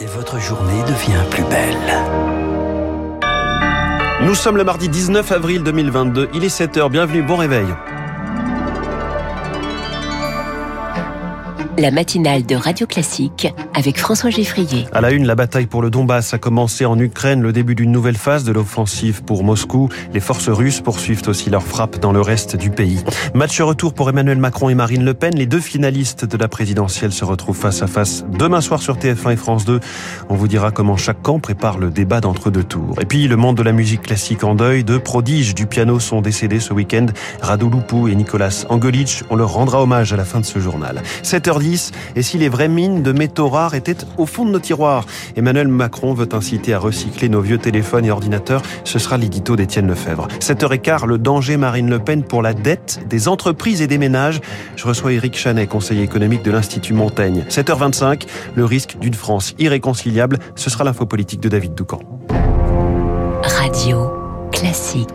et votre journée devient plus belle. Nous sommes le mardi 19 avril 2022, il est 7h, bienvenue, bon réveil. La matinale de Radio Classique avec François Geffrier. À la une, la bataille pour le Donbass a commencé en Ukraine, le début d'une nouvelle phase de l'offensive pour Moscou. Les forces russes poursuivent aussi leurs frappes dans le reste du pays. Match retour pour Emmanuel Macron et Marine Le Pen. Les deux finalistes de la présidentielle se retrouvent face à face demain soir sur TF1 et France 2. On vous dira comment chaque camp prépare le débat d'entre deux tours. Et puis, le monde de la musique classique en deuil. Deux prodiges du piano sont décédés ce week-end. Radu Lupu et Nicolas Angelic. On leur rendra hommage à la fin de ce journal. 7h10, et si les vraies mines de métaux rares étaient au fond de nos tiroirs. Emmanuel Macron veut inciter à recycler nos vieux téléphones et ordinateurs. Ce sera l'édito d'Étienne Lefebvre. 7h15, le danger Marine Le Pen pour la dette des entreprises et des ménages. Je reçois Éric Chanet, conseiller économique de l'Institut Montaigne. 7h25, le risque d'une France irréconciliable. Ce sera l'info politique de David Doucan. Radio classique.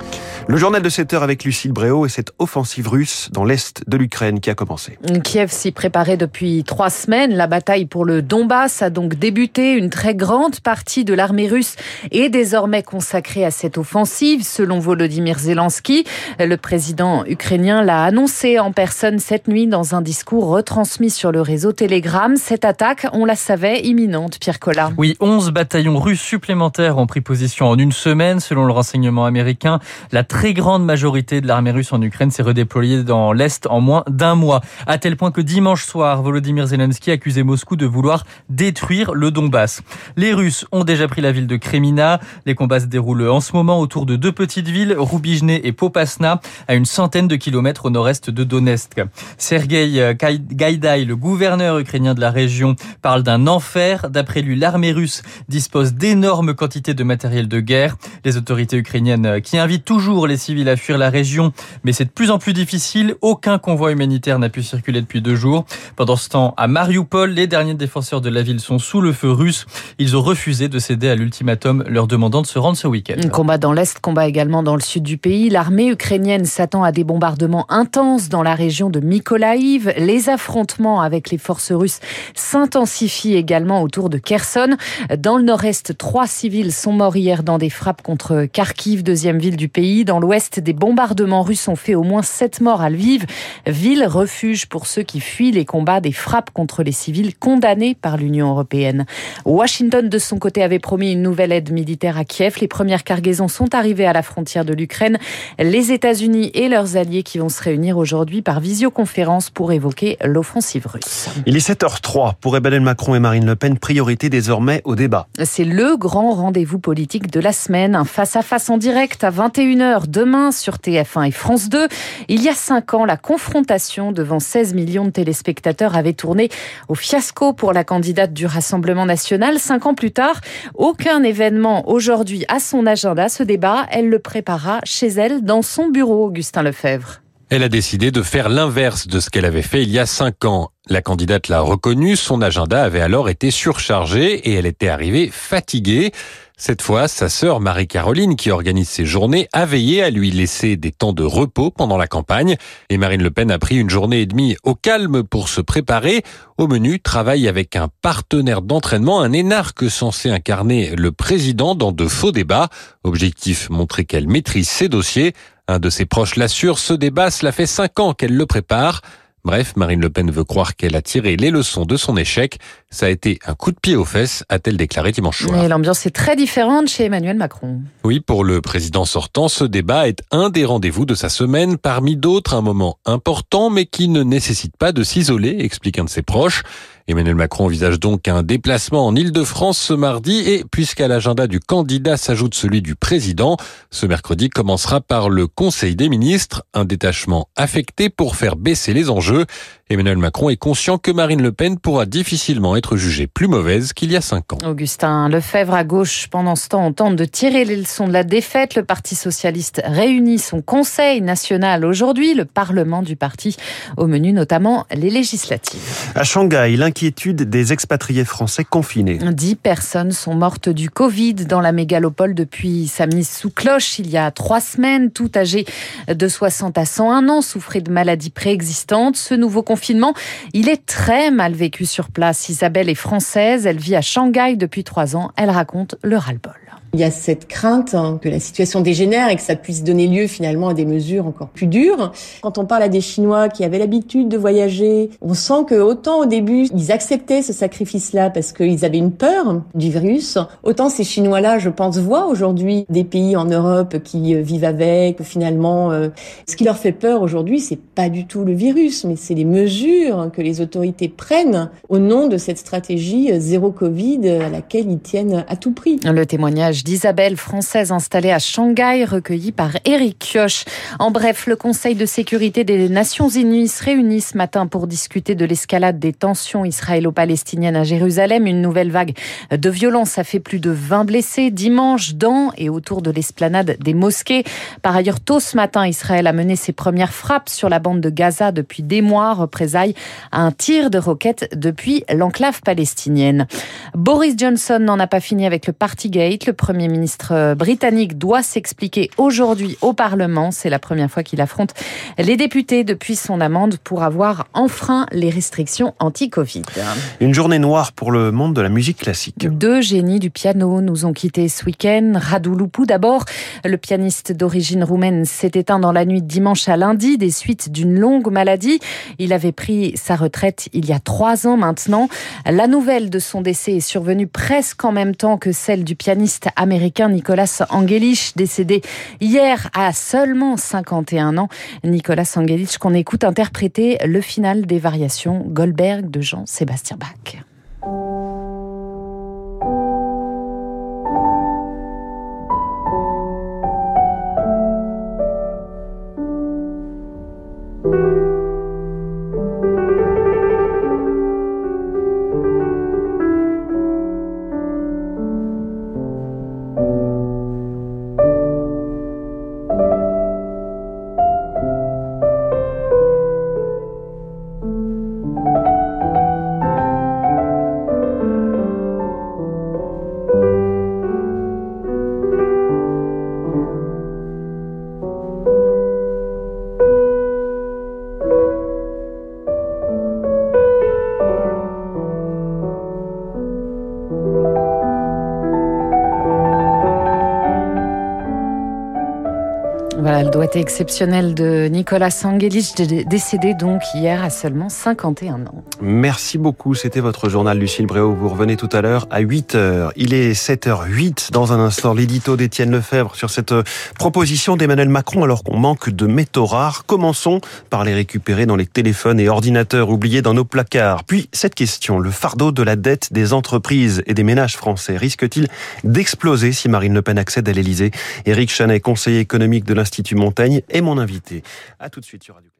Le journal de 7 heures avec Lucille Bréau et cette offensive russe dans l'est de l'Ukraine qui a commencé. Kiev s'y préparait depuis trois semaines. La bataille pour le Donbass a donc débuté. Une très grande partie de l'armée russe est désormais consacrée à cette offensive, selon Volodymyr Zelensky. Le président ukrainien l'a annoncé en personne cette nuit dans un discours retransmis sur le réseau Telegram. Cette attaque, on la savait, imminente, Pierre Collat. Oui, 11 bataillons russes supplémentaires ont pris position en une semaine, selon le renseignement américain. La très grande majorité de l'armée russe en Ukraine s'est redéployée dans l'Est en moins d'un mois. À tel point que dimanche soir, Volodymyr Zelensky accusait Moscou de vouloir détruire le Donbass. Les Russes ont déjà pris la ville de Kremina. Les combats se déroulent en ce moment autour de deux petites villes, Rubizhne et Popasna, à une centaine de kilomètres au nord-est de Donetsk. Sergei Gaïdaï, le gouverneur ukrainien de la région, parle d'un enfer. D'après lui, l'armée russe dispose d'énormes quantités de matériel de guerre. Les autorités ukrainiennes qui invitent toujours les civils à fuir la région, mais c'est de plus en plus difficile. Aucun convoi humanitaire n'a pu circuler depuis deux jours. Pendant ce temps, à Mariupol, les derniers défenseurs de la ville sont sous le feu russe. Ils ont refusé de céder à l'ultimatum leur demandant de se rendre ce week-end. Combat dans l'Est, combat également dans le sud du pays. L'armée ukrainienne s'attend à des bombardements intenses dans la région de Mykolaïv. Les affrontements avec les forces russes s'intensifient également autour de Kherson. Dans le nord-est, trois civils sont morts hier dans des frappes contre Kharkiv, deuxième ville du pays. Dans l'ouest, des bombardements russes ont fait au moins sept morts à Lviv, ville refuge pour ceux qui fuient les combats des frappes contre les civils condamnés par l'Union européenne. Washington, de son côté, avait promis une nouvelle aide militaire à Kiev. Les premières cargaisons sont arrivées à la frontière de l'Ukraine. Les États-Unis et leurs alliés qui vont se réunir aujourd'hui par visioconférence pour évoquer l'offensive russe. Il est 7h03 pour Emmanuel Macron et Marine Le Pen, priorité désormais au débat. C'est le grand rendez-vous politique de la semaine, un face-à-face en direct à 21h demain sur TF1 et France 2. Il y a cinq ans, la confrontation devant 16 millions de téléspectateurs avait tourné au fiasco pour la candidate du Rassemblement national. Cinq ans plus tard, aucun événement aujourd'hui à son agenda. Ce débat, elle le préparera chez elle dans son bureau, Augustin Lefebvre. Elle a décidé de faire l'inverse de ce qu'elle avait fait il y a cinq ans. La candidate l'a reconnu, son agenda avait alors été surchargé et elle était arrivée fatiguée. Cette fois, sa sœur Marie-Caroline, qui organise ses journées, a veillé à lui laisser des temps de repos pendant la campagne. Et Marine Le Pen a pris une journée et demie au calme pour se préparer. Au menu, travaille avec un partenaire d'entraînement, un énarque censé incarner le président dans de faux débats. Objectif, montrer qu'elle maîtrise ses dossiers. Un de ses proches l'assure, ce débat, cela fait cinq ans qu'elle le prépare. Bref, Marine Le Pen veut croire qu'elle a tiré les leçons de son échec. Ça a été un coup de pied aux fesses, a-t-elle déclaré dimanche soir. Mais l'ambiance est très différente chez Emmanuel Macron. Oui, pour le président sortant, ce débat est un des rendez-vous de sa semaine, parmi d'autres un moment important, mais qui ne nécessite pas de s'isoler, explique un de ses proches. Emmanuel Macron envisage donc un déplacement en Ile-de-France ce mardi et puisqu'à l'agenda du candidat s'ajoute celui du président, ce mercredi commencera par le Conseil des ministres, un détachement affecté pour faire baisser les enjeux. Emmanuel Macron est conscient que Marine Le Pen pourra difficilement être jugée plus mauvaise qu'il y a cinq ans. Augustin Lefebvre à gauche, pendant ce temps, on tente de tirer les leçons de la défaite. Le Parti socialiste réunit son Conseil national aujourd'hui, le Parlement du parti, au menu notamment les législatives. À Shanghai, l'inquiétude des expatriés français confinés. Dix personnes sont mortes du Covid dans la mégalopole depuis sa mise sous cloche il y a trois semaines. Tout âgés de 60 à 101 ans souffraient de maladies préexistantes. Ce nouveau confinement il est très mal vécu sur place. Isabelle est française, elle vit à Shanghai depuis trois ans. Elle raconte le ras-le-bol. Il y a cette crainte hein, que la situation dégénère et que ça puisse donner lieu finalement à des mesures encore plus dures. Quand on parle à des Chinois qui avaient l'habitude de voyager, on sent que autant au début ils acceptaient ce sacrifice-là parce qu'ils avaient une peur du virus, autant ces Chinois-là, je pense, voient aujourd'hui des pays en Europe qui euh, vivent avec. Finalement, euh, ce qui leur fait peur aujourd'hui, c'est pas du tout le virus, mais c'est les mesures que les autorités prennent au nom de cette stratégie euh, zéro Covid à laquelle ils tiennent à tout prix. Le témoignage d'Isabelle, française installée à Shanghai, recueillie par Eric Kioch. En bref, le Conseil de sécurité des Nations Unies se réunit ce matin pour discuter de l'escalade des tensions israélo-palestiniennes à Jérusalem. Une nouvelle vague de violence a fait plus de 20 blessés dimanche dans et autour de l'esplanade des mosquées. Par ailleurs, tôt ce matin, Israël a mené ses premières frappes sur la bande de Gaza depuis des mois, représailles à un tir de roquettes depuis l'enclave palestinienne. Boris Johnson n'en a pas fini avec le Partygate. Le Premier ministre britannique doit s'expliquer aujourd'hui au Parlement. C'est la première fois qu'il affronte les députés depuis son amende pour avoir enfreint les restrictions anti-Covid. Une journée noire pour le monde de la musique classique. Deux génies du piano nous ont quittés ce week-end. Radu Lupu d'abord, le pianiste d'origine roumaine s'est éteint dans la nuit de dimanche à lundi des suites d'une longue maladie. Il avait pris sa retraite il y a trois ans maintenant. La nouvelle de son décès est survenue presque en même temps que celle du pianiste américain Nicolas Angelich, décédé hier à seulement 51 ans. Nicolas Angelich qu'on écoute interpréter le final des variations Goldberg de Jean-Sébastien Bach. Le doigté exceptionnel de Nicolas Angelich, décédé donc hier à seulement 51 ans. Merci beaucoup. C'était votre journal, Lucille Bréau. Vous revenez tout à l'heure à 8h. Il est 7h08. Dans un instant, l'édito d'Étienne Lefebvre sur cette proposition d'Emmanuel Macron alors qu'on manque de métaux rares. Commençons par les récupérer dans les téléphones et ordinateurs oubliés dans nos placards. Puis cette question, le fardeau de la dette des entreprises et des ménages français risque-t-il d'exploser si Marine Le Pen accède à l'Elysée Éric Chanet, conseiller économique de l'Institut Montaigne, est mon invité. À tout de suite sur Radio